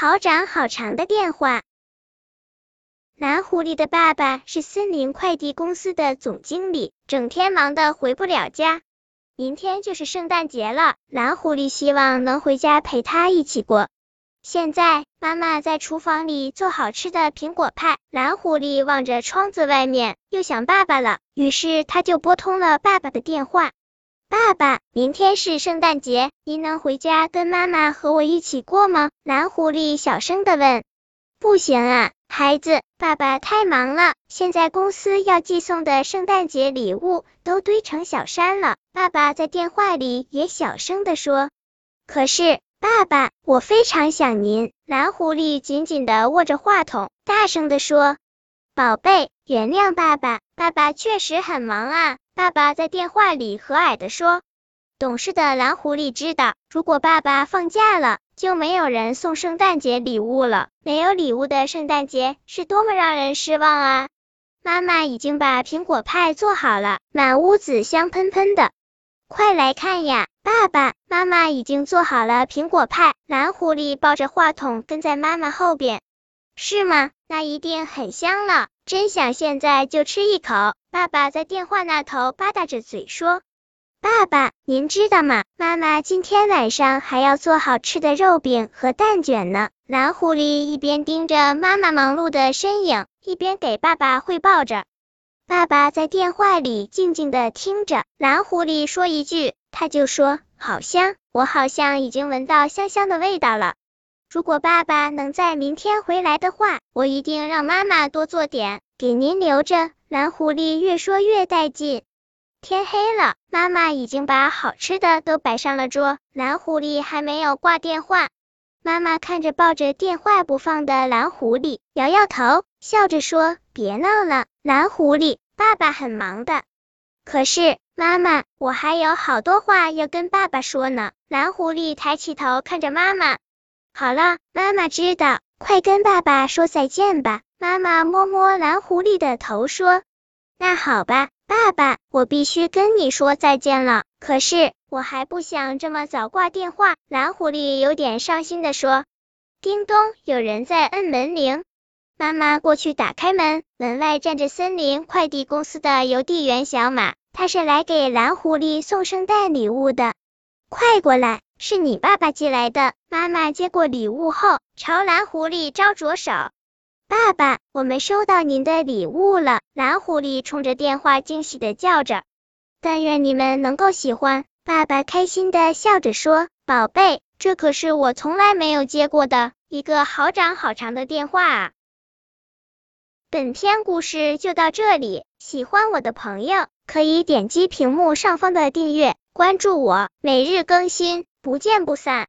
好长好长的电话。蓝狐狸的爸爸是森林快递公司的总经理，整天忙得回不了家。明天就是圣诞节了，蓝狐狸希望能回家陪他一起过。现在妈妈在厨房里做好吃的苹果派，蓝狐狸望着窗子外面，又想爸爸了，于是他就拨通了爸爸的电话。爸爸，明天是圣诞节，您能回家跟妈妈和我一起过吗？蓝狐狸小声的问。不行啊，孩子，爸爸太忙了，现在公司要寄送的圣诞节礼物都堆成小山了。爸爸在电话里也小声的说。可是。爸爸，我非常想您。蓝狐狸紧紧的握着话筒，大声的说：“宝贝，原谅爸爸，爸爸确实很忙啊。”爸爸在电话里和蔼的说。懂事的蓝狐狸知道，如果爸爸放假了，就没有人送圣诞节礼物了。没有礼物的圣诞节是多么让人失望啊！妈妈已经把苹果派做好了，满屋子香喷喷的。快来看呀！爸爸妈妈已经做好了苹果派。蓝狐狸抱着话筒跟在妈妈后边。是吗？那一定很香了，真想现在就吃一口。爸爸在电话那头吧嗒着嘴说：“爸爸，您知道吗？妈妈今天晚上还要做好吃的肉饼和蛋卷呢。”蓝狐狸一边盯着妈妈忙碌的身影，一边给爸爸汇报着。爸爸在电话里静静的听着，蓝狐狸说一句，他就说好香，我好像已经闻到香香的味道了。如果爸爸能在明天回来的话，我一定让妈妈多做点，给您留着。蓝狐狸越说越带劲。天黑了，妈妈已经把好吃的都摆上了桌，蓝狐狸还没有挂电话。妈妈看着抱着电话不放的蓝狐狸，摇摇头，笑着说：“别闹了，蓝狐狸，爸爸很忙的。”可是，妈妈，我还有好多话要跟爸爸说呢。蓝狐狸抬起头看着妈妈。好了，妈妈知道，快跟爸爸说再见吧。妈妈摸摸蓝狐狸的头说：“那好吧，爸爸，我必须跟你说再见了。可是。”我还不想这么早挂电话，蓝狐狸有点伤心的说。叮咚，有人在摁门铃。妈妈过去打开门，门外站着森林快递公司的邮递员小马，他是来给蓝狐狸送圣诞礼物的。快过来，是你爸爸寄来的。妈妈接过礼物后，朝蓝狐狸招着手。爸爸，我们收到您的礼物了。蓝狐狸冲着电话惊喜的叫着。但愿你们能够喜欢。爸爸开心的笑着说：“宝贝，这可是我从来没有接过的一个好长好长的电话啊！”本篇故事就到这里，喜欢我的朋友可以点击屏幕上方的订阅，关注我，每日更新，不见不散。